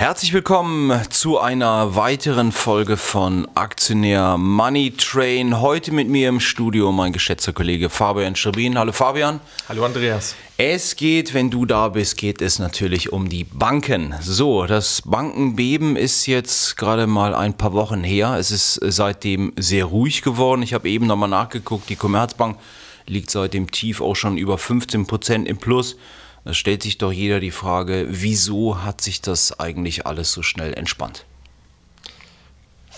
Herzlich willkommen zu einer weiteren Folge von Aktionär Money Train. Heute mit mir im Studio mein geschätzter Kollege Fabian Schrebin. Hallo Fabian. Hallo Andreas. Es geht, wenn du da bist, geht es natürlich um die Banken. So, das Bankenbeben ist jetzt gerade mal ein paar Wochen her. Es ist seitdem sehr ruhig geworden. Ich habe eben nochmal nachgeguckt. Die Commerzbank liegt seit dem Tief auch schon über 15 Prozent im Plus. Da stellt sich doch jeder die Frage, wieso hat sich das eigentlich alles so schnell entspannt?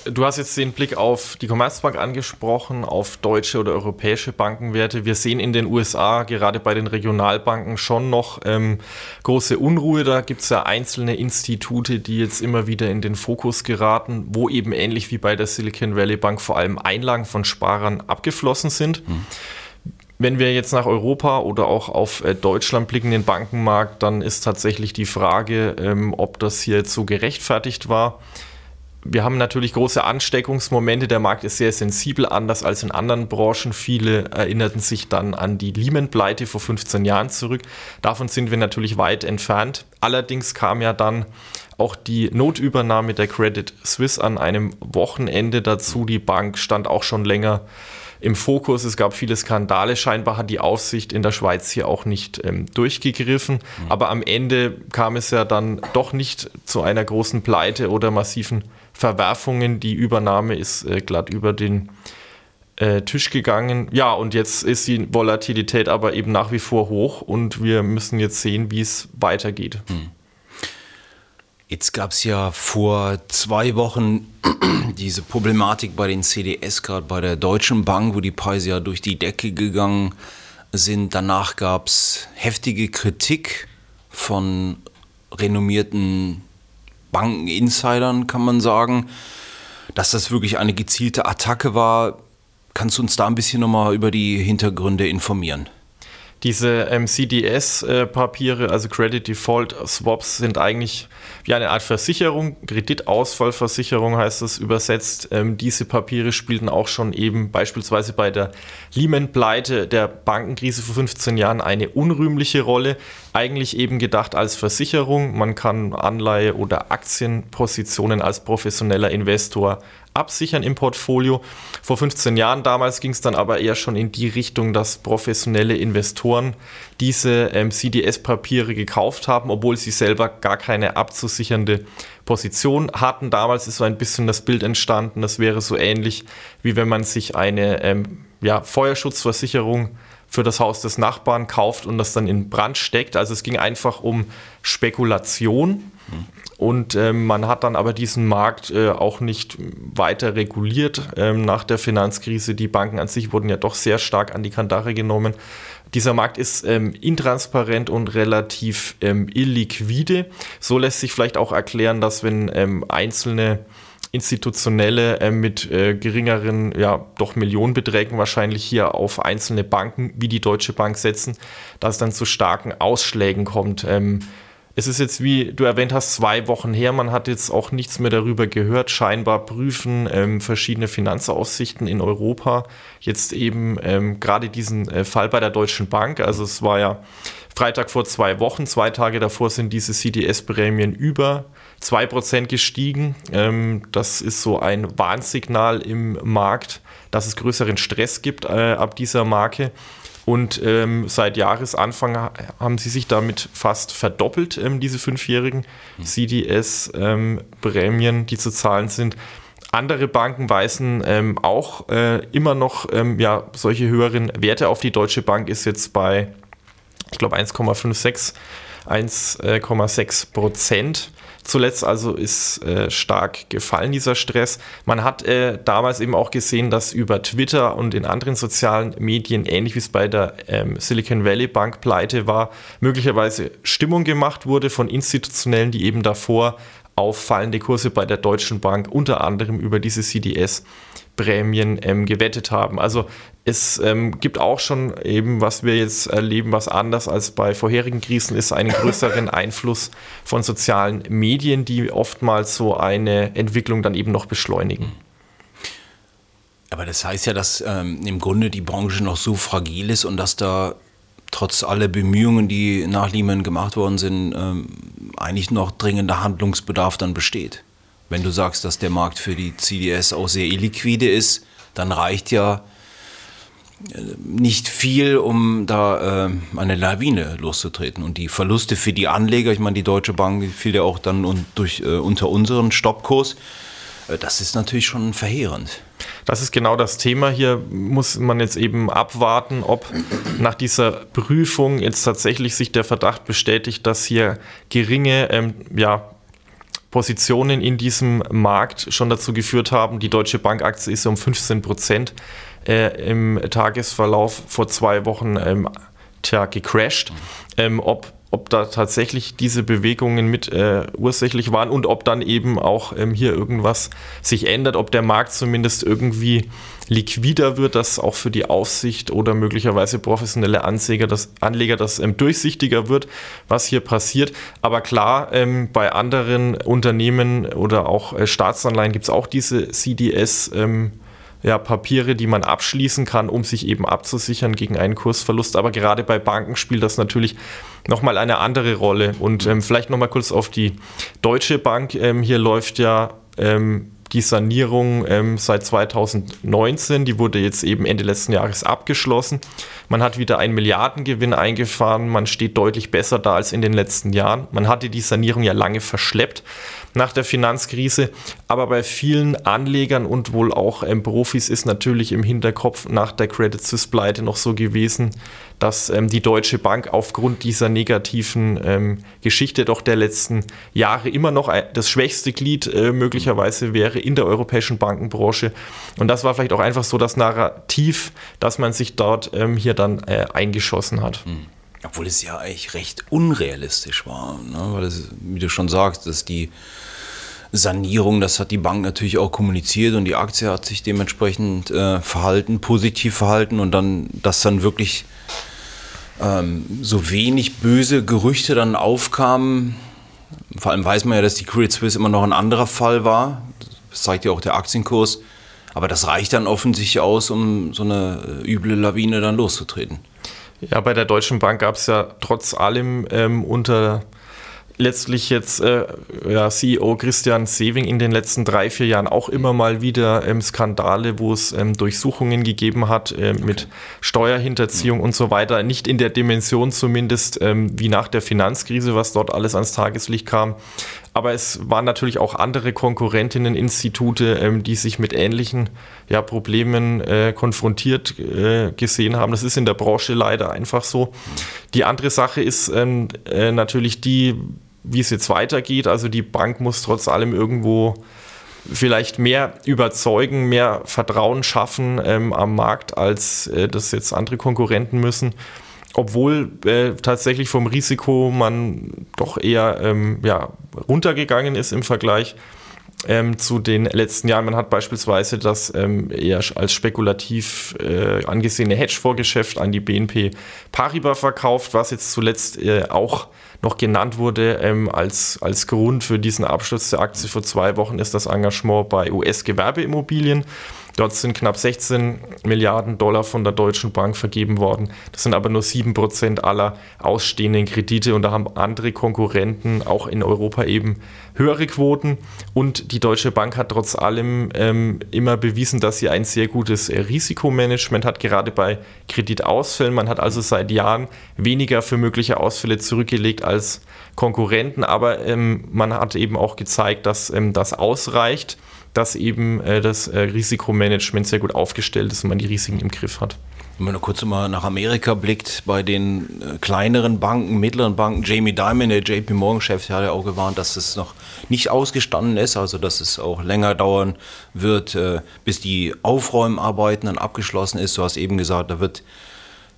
Du hast jetzt den Blick auf die Commerzbank angesprochen, auf deutsche oder europäische Bankenwerte. Wir sehen in den USA gerade bei den Regionalbanken schon noch ähm, große Unruhe. Da gibt es ja einzelne Institute, die jetzt immer wieder in den Fokus geraten, wo eben ähnlich wie bei der Silicon Valley Bank vor allem Einlagen von Sparern abgeflossen sind. Hm. Wenn wir jetzt nach Europa oder auch auf äh, Deutschland blicken, den Bankenmarkt, dann ist tatsächlich die Frage, ähm, ob das hier jetzt so gerechtfertigt war. Wir haben natürlich große Ansteckungsmomente. Der Markt ist sehr sensibel, anders als in anderen Branchen. Viele erinnerten sich dann an die Lehman-Pleite vor 15 Jahren zurück. Davon sind wir natürlich weit entfernt. Allerdings kam ja dann auch die Notübernahme der Credit Suisse an einem Wochenende dazu. Die Bank stand auch schon länger im Fokus. Es gab viele Skandale. Scheinbar hat die Aufsicht in der Schweiz hier auch nicht ähm, durchgegriffen. Mhm. Aber am Ende kam es ja dann doch nicht zu einer großen Pleite oder massiven Verwerfungen. Die Übernahme ist äh, glatt über den äh, Tisch gegangen. Ja, und jetzt ist die Volatilität aber eben nach wie vor hoch und wir müssen jetzt sehen, wie es weitergeht. Mhm. Jetzt gab es ja vor zwei Wochen diese Problematik bei den CDS, gerade bei der Deutschen Bank, wo die Preise ja durch die Decke gegangen sind. Danach gab es heftige Kritik von renommierten Bankeninsidern, kann man sagen, dass das wirklich eine gezielte Attacke war. Kannst du uns da ein bisschen nochmal über die Hintergründe informieren? Diese ähm, CDS-Papiere, also Credit Default Swaps, sind eigentlich wie eine Art Versicherung, Kreditausfallversicherung heißt es übersetzt. Ähm, diese Papiere spielten auch schon eben beispielsweise bei der Lehman-Pleite der Bankenkrise vor 15 Jahren eine unrühmliche Rolle. Eigentlich eben gedacht als Versicherung. Man kann Anleihe oder Aktienpositionen als professioneller Investor absichern im Portfolio. Vor 15 Jahren damals ging es dann aber eher schon in die Richtung, dass professionelle Investoren diese ähm, CDS-Papiere gekauft haben, obwohl sie selber gar keine abzusichernde Position hatten. Damals ist so ein bisschen das Bild entstanden, das wäre so ähnlich, wie wenn man sich eine ähm, ja, Feuerschutzversicherung für das Haus des Nachbarn kauft und das dann in Brand steckt. Also es ging einfach um Spekulation. Und ähm, man hat dann aber diesen Markt äh, auch nicht weiter reguliert ähm, nach der Finanzkrise. Die Banken an sich wurden ja doch sehr stark an die Kandare genommen. Dieser Markt ist ähm, intransparent und relativ ähm, illiquide. So lässt sich vielleicht auch erklären, dass wenn ähm, einzelne institutionelle äh, mit äh, geringeren, ja, doch Millionenbeträgen wahrscheinlich hier auf einzelne Banken wie die Deutsche Bank setzen, dass es dann zu starken Ausschlägen kommt. Ähm, es ist jetzt, wie du erwähnt hast, zwei Wochen her. Man hat jetzt auch nichts mehr darüber gehört. Scheinbar prüfen ähm, verschiedene Finanzaussichten in Europa jetzt eben ähm, gerade diesen äh, Fall bei der Deutschen Bank. Also es war ja Freitag vor zwei Wochen. Zwei Tage davor sind diese CDS-Prämien über 2% gestiegen. Ähm, das ist so ein Warnsignal im Markt, dass es größeren Stress gibt äh, ab dieser Marke. Und ähm, seit Jahresanfang haben sie sich damit fast verdoppelt, ähm, diese fünfjährigen mhm. CDS-Prämien, ähm, die zu zahlen sind. Andere Banken weisen ähm, auch äh, immer noch ähm, ja, solche höheren Werte auf. Die Deutsche Bank ist jetzt bei, ich glaube, 1,56, 1,6 Prozent zuletzt also ist äh, stark gefallen, dieser Stress. Man hat äh, damals eben auch gesehen, dass über Twitter und in anderen sozialen Medien, ähnlich wie es bei der ähm, Silicon Valley Bank pleite war, möglicherweise Stimmung gemacht wurde von Institutionellen, die eben davor auf fallende Kurse bei der Deutschen Bank unter anderem über diese CDS Prämien ähm, gewettet haben. Also es ähm, gibt auch schon eben, was wir jetzt erleben, was anders als bei vorherigen Krisen ist, einen größeren Einfluss von sozialen Medien, die oftmals so eine Entwicklung dann eben noch beschleunigen. Aber das heißt ja, dass ähm, im Grunde die Branche noch so fragil ist und dass da trotz aller Bemühungen, die nach Lehman gemacht worden sind, ähm, eigentlich noch dringender Handlungsbedarf dann besteht. Wenn du sagst, dass der Markt für die CDS auch sehr illiquide ist, dann reicht ja nicht viel, um da äh, eine Lawine loszutreten. Und die Verluste für die Anleger, ich meine, die Deutsche Bank fiel ja auch dann un durch, äh, unter unseren Stoppkurs, äh, das ist natürlich schon verheerend. Das ist genau das Thema. Hier muss man jetzt eben abwarten, ob nach dieser Prüfung jetzt tatsächlich sich der Verdacht bestätigt, dass hier geringe ähm, ja, Positionen in diesem Markt schon dazu geführt haben. Die Deutsche Bankaktie ist um 15 Prozent äh, im Tagesverlauf vor zwei Wochen ähm, tja, gecrashed. Ähm, ob ob da tatsächlich diese Bewegungen mit äh, ursächlich waren und ob dann eben auch ähm, hier irgendwas sich ändert, ob der Markt zumindest irgendwie liquider wird, dass auch für die Aufsicht oder möglicherweise professionelle Anleger das, Anleger das ähm, durchsichtiger wird, was hier passiert. Aber klar, ähm, bei anderen Unternehmen oder auch äh, Staatsanleihen gibt es auch diese CDS. Ähm, ja, Papiere, die man abschließen kann, um sich eben abzusichern gegen einen Kursverlust. Aber gerade bei Banken spielt das natürlich nochmal eine andere Rolle. Und ähm, vielleicht nochmal kurz auf die Deutsche Bank. Ähm, hier läuft ja ähm, die Sanierung ähm, seit 2019, die wurde jetzt eben Ende letzten Jahres abgeschlossen. Man hat wieder einen Milliardengewinn eingefahren, man steht deutlich besser da als in den letzten Jahren. Man hatte die Sanierung ja lange verschleppt nach der Finanzkrise. Aber bei vielen Anlegern und wohl auch ähm, Profis ist natürlich im Hinterkopf nach der Credit Suisse Pleite noch so gewesen, dass ähm, die Deutsche Bank aufgrund dieser negativen ähm, Geschichte doch der letzten Jahre immer noch das schwächste Glied äh, möglicherweise wäre in der europäischen Bankenbranche. Und das war vielleicht auch einfach so das Narrativ, dass man sich dort ähm, hier dann äh, eingeschossen hat. Mhm. Obwohl es ja eigentlich recht unrealistisch war, ne? weil es, wie du schon sagst, dass die Sanierung, das hat die Bank natürlich auch kommuniziert und die Aktie hat sich dementsprechend äh, verhalten, positiv verhalten und dann, dass dann wirklich ähm, so wenig böse Gerüchte dann aufkamen. Vor allem weiß man ja, dass die Credit Suisse immer noch ein anderer Fall war. Das zeigt ja auch der Aktienkurs. Aber das reicht dann offensichtlich aus, um so eine äh, üble Lawine dann loszutreten. Ja, bei der Deutschen Bank gab es ja trotz allem ähm, unter letztlich jetzt äh, ja, CEO Christian Sewing in den letzten drei, vier Jahren auch immer mal wieder ähm, Skandale, wo es ähm, Durchsuchungen gegeben hat äh, okay. mit Steuerhinterziehung mhm. und so weiter. Nicht in der Dimension zumindest ähm, wie nach der Finanzkrise, was dort alles ans Tageslicht kam. Aber es waren natürlich auch andere Konkurrentinnen, Institute, ähm, die sich mit ähnlichen ja, Problemen äh, konfrontiert äh, gesehen haben. Das ist in der Branche leider einfach so. Die andere Sache ist ähm, äh, natürlich die, wie es jetzt weitergeht. Also die Bank muss trotz allem irgendwo vielleicht mehr überzeugen, mehr Vertrauen schaffen ähm, am Markt, als äh, das jetzt andere Konkurrenten müssen obwohl äh, tatsächlich vom Risiko man doch eher ähm, ja, runtergegangen ist im Vergleich ähm, zu den letzten Jahren. Man hat beispielsweise das ähm, eher als spekulativ äh, angesehene Hedgefondsgeschäft an die BNP Paribas verkauft, was jetzt zuletzt äh, auch noch genannt wurde ähm, als, als Grund für diesen Absturz der Aktie vor zwei Wochen ist das Engagement bei US-Gewerbeimmobilien. Dort sind knapp 16 Milliarden Dollar von der Deutschen Bank vergeben worden. Das sind aber nur 7 Prozent aller ausstehenden Kredite und da haben andere Konkurrenten auch in Europa eben höhere Quoten. Und die Deutsche Bank hat trotz allem ähm, immer bewiesen, dass sie ein sehr gutes Risikomanagement hat, gerade bei Kreditausfällen. Man hat also seit Jahren weniger für mögliche Ausfälle zurückgelegt als Konkurrenten, aber ähm, man hat eben auch gezeigt, dass ähm, das ausreicht dass eben äh, das äh, Risikomanagement sehr gut aufgestellt ist und man die Risiken im Griff hat. Wenn man kurz mal nach Amerika blickt, bei den äh, kleineren Banken, mittleren Banken, Jamie Dimon, der JP Morgan-Chef, hat ja auch gewarnt, dass es noch nicht ausgestanden ist, also dass es auch länger dauern wird, äh, bis die Aufräumarbeiten dann abgeschlossen ist. Du hast eben gesagt, da wird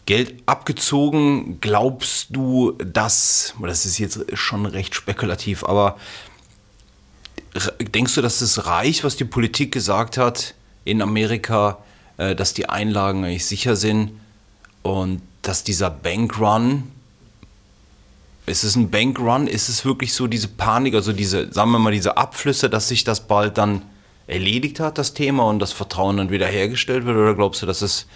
Geld abgezogen. Glaubst du, dass, das ist jetzt schon recht spekulativ, aber denkst du, dass es reicht, was die Politik gesagt hat in Amerika, äh, dass die Einlagen eigentlich sicher sind und dass dieser Bankrun, ist es ein Bankrun, ist es wirklich so diese Panik, also diese, sagen wir mal, diese Abflüsse, dass sich das bald dann erledigt hat, das Thema, und das Vertrauen dann wieder hergestellt wird? Oder glaubst du, dass es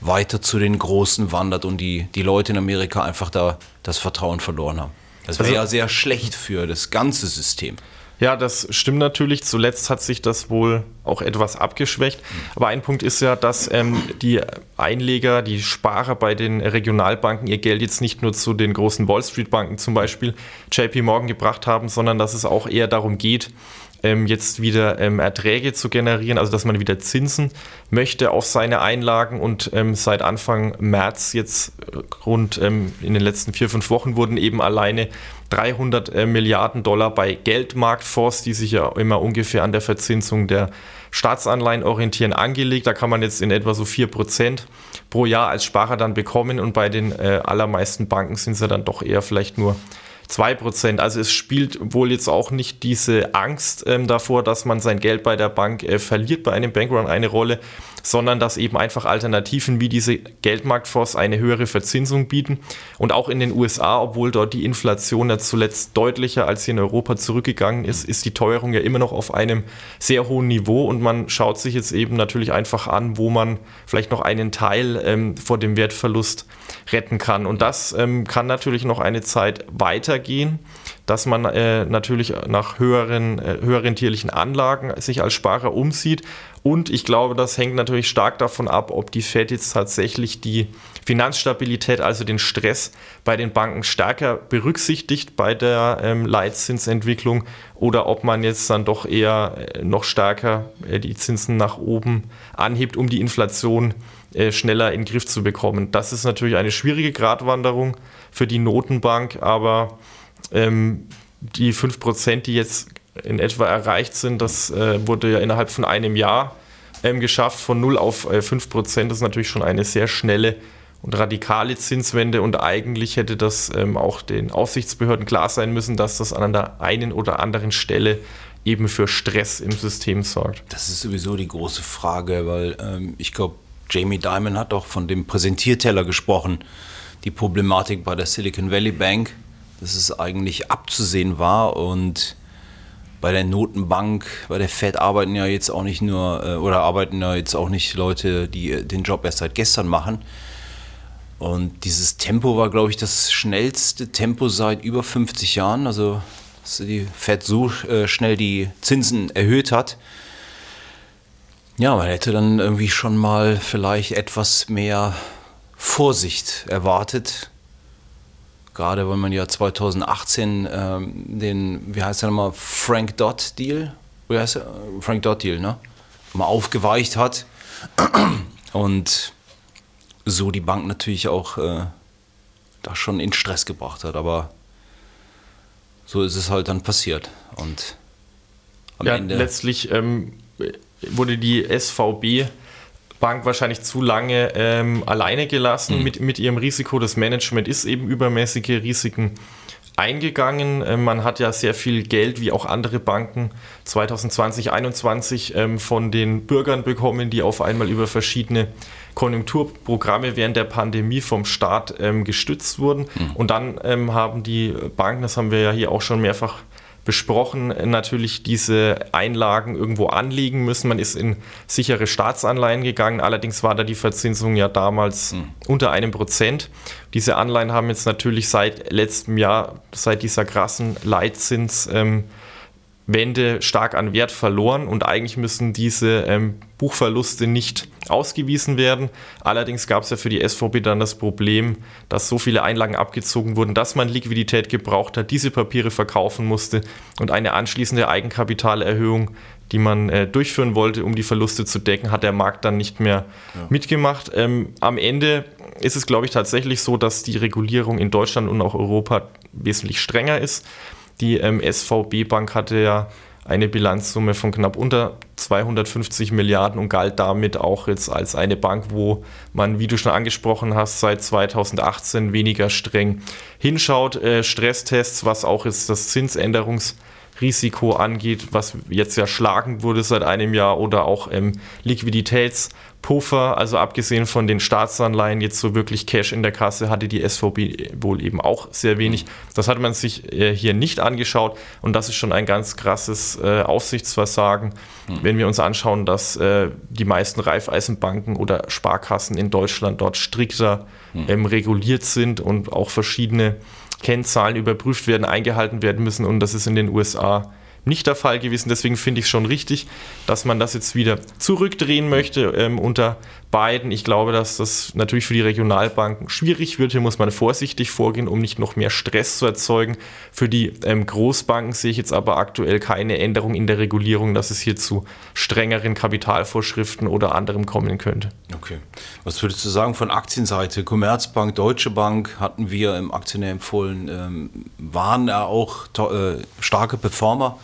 weiter zu den Großen wandert und die, die Leute in Amerika einfach da das Vertrauen verloren haben? Das wäre also, ja sehr schlecht für das ganze System. Ja, das stimmt natürlich. Zuletzt hat sich das wohl auch etwas abgeschwächt. Aber ein Punkt ist ja, dass ähm, die Einleger, die Sparer bei den Regionalbanken ihr Geld jetzt nicht nur zu den großen Wall Street Banken zum Beispiel JP Morgan gebracht haben, sondern dass es auch eher darum geht, ähm, jetzt wieder ähm, Erträge zu generieren, also dass man wieder Zinsen möchte auf seine Einlagen und ähm, seit Anfang März jetzt äh, rund ähm, in den letzten vier, fünf Wochen wurden eben alleine 300 äh, Milliarden Dollar bei Geldmarktfonds, die sich ja immer ungefähr an der Verzinsung der Staatsanleihen orientieren, angelegt. Da kann man jetzt in etwa so 4% pro Jahr als Sparer dann bekommen und bei den äh, allermeisten Banken sind ja dann doch eher vielleicht nur 2%. Also es spielt wohl jetzt auch nicht diese Angst ähm, davor, dass man sein Geld bei der Bank äh, verliert bei einem Bankrun eine Rolle, sondern dass eben einfach Alternativen wie diese Geldmarktfonds eine höhere Verzinsung bieten. Und auch in den USA, obwohl dort die Inflation ja zuletzt deutlicher als hier in Europa zurückgegangen ist, ist die Teuerung ja immer noch auf einem sehr hohen Niveau und man schaut sich jetzt eben natürlich einfach an, wo man vielleicht noch einen Teil ähm, vor dem Wertverlust retten kann. Und das ähm, kann natürlich noch eine Zeit weitergehen dass man äh, natürlich nach höheren, äh, höheren tierlichen Anlagen sich als Sparer umsieht. Und ich glaube, das hängt natürlich stark davon ab, ob die Fed jetzt tatsächlich die Finanzstabilität, also den Stress bei den Banken stärker berücksichtigt bei der ähm, Leitzinsentwicklung oder ob man jetzt dann doch eher äh, noch stärker äh, die Zinsen nach oben anhebt, um die Inflation äh, schneller in den Griff zu bekommen. Das ist natürlich eine schwierige Gratwanderung für die Notenbank, aber ähm, die 5%, die jetzt in etwa erreicht sind, das äh, wurde ja innerhalb von einem Jahr ähm, geschafft, von 0 auf äh, 5%. Das ist natürlich schon eine sehr schnelle und radikale Zinswende und eigentlich hätte das ähm, auch den Aufsichtsbehörden klar sein müssen, dass das an der einen oder anderen Stelle eben für Stress im System sorgt. Das ist sowieso die große Frage, weil ähm, ich glaube, Jamie Dimon hat auch von dem Präsentierteller gesprochen, die Problematik bei der Silicon Valley Bank dass es eigentlich abzusehen war und bei der Notenbank, bei der Fed arbeiten ja jetzt auch nicht nur äh, oder arbeiten ja jetzt auch nicht Leute, die äh, den Job erst seit gestern machen. Und dieses Tempo war, glaube ich, das schnellste Tempo seit über 50 Jahren. Also, dass die Fed so äh, schnell die Zinsen erhöht hat. Ja, man hätte dann irgendwie schon mal vielleicht etwas mehr Vorsicht erwartet gerade weil man ja 2018 ähm, den, wie heißt der nochmal, Frank Dodd Deal, wie heißt der? Frank Dodd Deal, ne? Mal aufgeweicht hat und so die Bank natürlich auch äh, da schon in Stress gebracht hat, aber so ist es halt dann passiert und am ja, Ende letztlich ähm, wurde die SVB Bank wahrscheinlich zu lange ähm, alleine gelassen mhm. mit, mit ihrem Risiko. Das Management ist eben übermäßige Risiken eingegangen. Ähm, man hat ja sehr viel Geld, wie auch andere Banken, 2020, 2021 ähm, von den Bürgern bekommen, die auf einmal über verschiedene Konjunkturprogramme während der Pandemie vom Staat ähm, gestützt wurden. Mhm. Und dann ähm, haben die Banken, das haben wir ja hier auch schon mehrfach besprochen, natürlich diese Einlagen irgendwo anlegen müssen. Man ist in sichere Staatsanleihen gegangen, allerdings war da die Verzinsung ja damals mhm. unter einem Prozent. Diese Anleihen haben jetzt natürlich seit letztem Jahr, seit dieser krassen Leitzins, ähm, Wende stark an Wert verloren und eigentlich müssen diese ähm, Buchverluste nicht ausgewiesen werden. Allerdings gab es ja für die SVB dann das Problem, dass so viele Einlagen abgezogen wurden, dass man Liquidität gebraucht hat, diese Papiere verkaufen musste und eine anschließende Eigenkapitalerhöhung, die man äh, durchführen wollte, um die Verluste zu decken, hat der Markt dann nicht mehr ja. mitgemacht. Ähm, am Ende ist es, glaube ich, tatsächlich so, dass die Regulierung in Deutschland und auch Europa wesentlich strenger ist. Die ähm, SVB Bank hatte ja eine Bilanzsumme von knapp unter 250 Milliarden und galt damit auch jetzt als eine Bank, wo man, wie du schon angesprochen hast, seit 2018 weniger streng hinschaut. Äh, Stresstests, was auch jetzt das Zinsänderungsrisiko Risiko angeht, was jetzt ja schlagend wurde seit einem Jahr oder auch ähm, Liquiditätspuffer, also abgesehen von den Staatsanleihen, jetzt so wirklich Cash in der Kasse hatte die SVB wohl eben auch sehr wenig. Das hat man sich äh, hier nicht angeschaut und das ist schon ein ganz krasses äh, Aufsichtsversagen, mhm. wenn wir uns anschauen, dass äh, die meisten Raiffeisenbanken oder Sparkassen in Deutschland dort strikter mhm. ähm, reguliert sind und auch verschiedene Kennzahlen überprüft werden, eingehalten werden müssen und das ist in den USA nicht der Fall gewesen. Deswegen finde ich es schon richtig, dass man das jetzt wieder zurückdrehen möchte ähm, unter beiden. Ich glaube, dass das natürlich für die Regionalbanken schwierig wird. Hier muss man vorsichtig vorgehen, um nicht noch mehr Stress zu erzeugen. Für die ähm, Großbanken sehe ich jetzt aber aktuell keine Änderung in der Regulierung, dass es hier zu strengeren Kapitalvorschriften oder anderem kommen könnte. Okay. Was würdest du sagen von Aktienseite? Commerzbank, Deutsche Bank hatten wir im Aktionär empfohlen, ähm, waren ja auch äh, starke Performer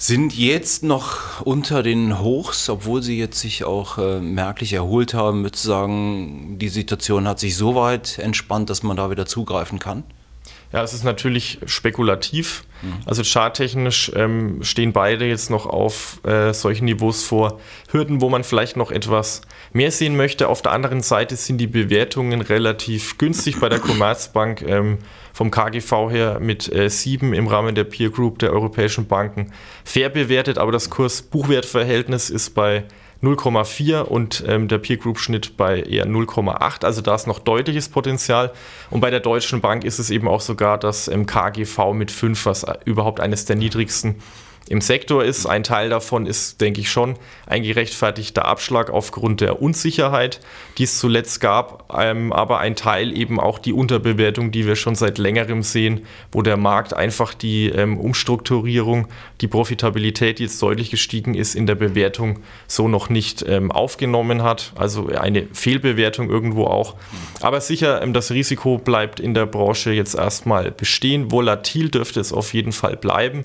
sind jetzt noch unter den Hochs, obwohl sie jetzt sich auch äh, merklich erholt haben, würde ich sagen, die Situation hat sich so weit entspannt, dass man da wieder zugreifen kann? Ja, es ist natürlich spekulativ. Mhm. Also charttechnisch ähm, stehen beide jetzt noch auf äh, solchen Niveaus vor Hürden, wo man vielleicht noch etwas mehr sehen möchte. Auf der anderen Seite sind die Bewertungen relativ günstig bei der Commerzbank. Ähm, vom KGV her mit äh, 7 im Rahmen der Peer Group der europäischen Banken fair bewertet, aber das Kurs-Buchwert-Verhältnis ist bei 0,4 und ähm, der Peer Group Schnitt bei eher 0,8. Also da ist noch deutliches Potenzial. Und bei der Deutschen Bank ist es eben auch sogar das ähm, KGV mit 5, was überhaupt eines der niedrigsten im Sektor ist. Ein Teil davon ist, denke ich, schon ein gerechtfertigter Abschlag aufgrund der Unsicherheit, die es zuletzt gab, ähm, aber ein Teil eben auch die Unterbewertung, die wir schon seit längerem sehen, wo der Markt einfach die ähm, Umstrukturierung, die Profitabilität, die jetzt deutlich gestiegen ist, in der Bewertung so noch nicht ähm, aufgenommen hat. Also eine Fehlbewertung irgendwo auch. Aber sicher, ähm, das Risiko bleibt in der Branche jetzt erstmal bestehen. Volatil dürfte es auf jeden Fall bleiben.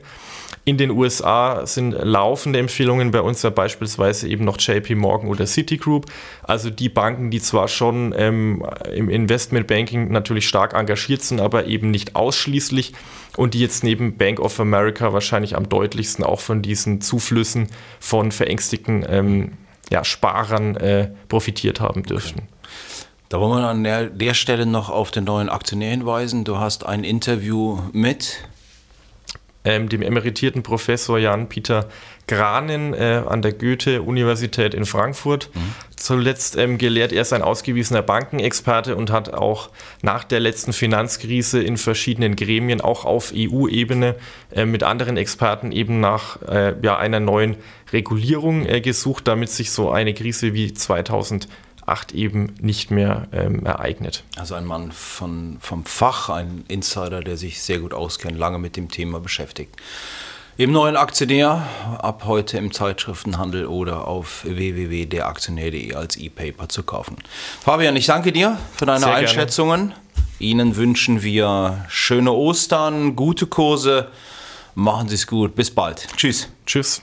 In den USA sind laufende Empfehlungen bei uns ja beispielsweise eben noch JP Morgan oder Citigroup, also die Banken, die zwar schon ähm, im Investmentbanking natürlich stark engagiert sind, aber eben nicht ausschließlich und die jetzt neben Bank of America wahrscheinlich am deutlichsten auch von diesen Zuflüssen von verängstigten ähm, ja, Sparern äh, profitiert haben dürften. Okay. Da wollen wir an der, der Stelle noch auf den neuen Aktionär hinweisen. Du hast ein Interview mit ähm, dem emeritierten Professor Jan-Peter Granen äh, an der Goethe-Universität in Frankfurt. Mhm. Zuletzt ähm, gelehrt, er ist ein ausgewiesener Bankenexperte und hat auch nach der letzten Finanzkrise in verschiedenen Gremien, auch auf EU-Ebene, äh, mit anderen Experten eben nach äh, ja, einer neuen Regulierung äh, gesucht, damit sich so eine Krise wie 2000 8 eben nicht mehr ähm, ereignet. Also ein Mann von, vom Fach, ein Insider, der sich sehr gut auskennt, lange mit dem Thema beschäftigt. Im neuen Aktionär, ab heute im Zeitschriftenhandel oder auf www.deraktionär.de als E-Paper zu kaufen. Fabian, ich danke dir für deine sehr Einschätzungen. Gerne. Ihnen wünschen wir schöne Ostern, gute Kurse. Machen Sie es gut. Bis bald. Tschüss. Tschüss.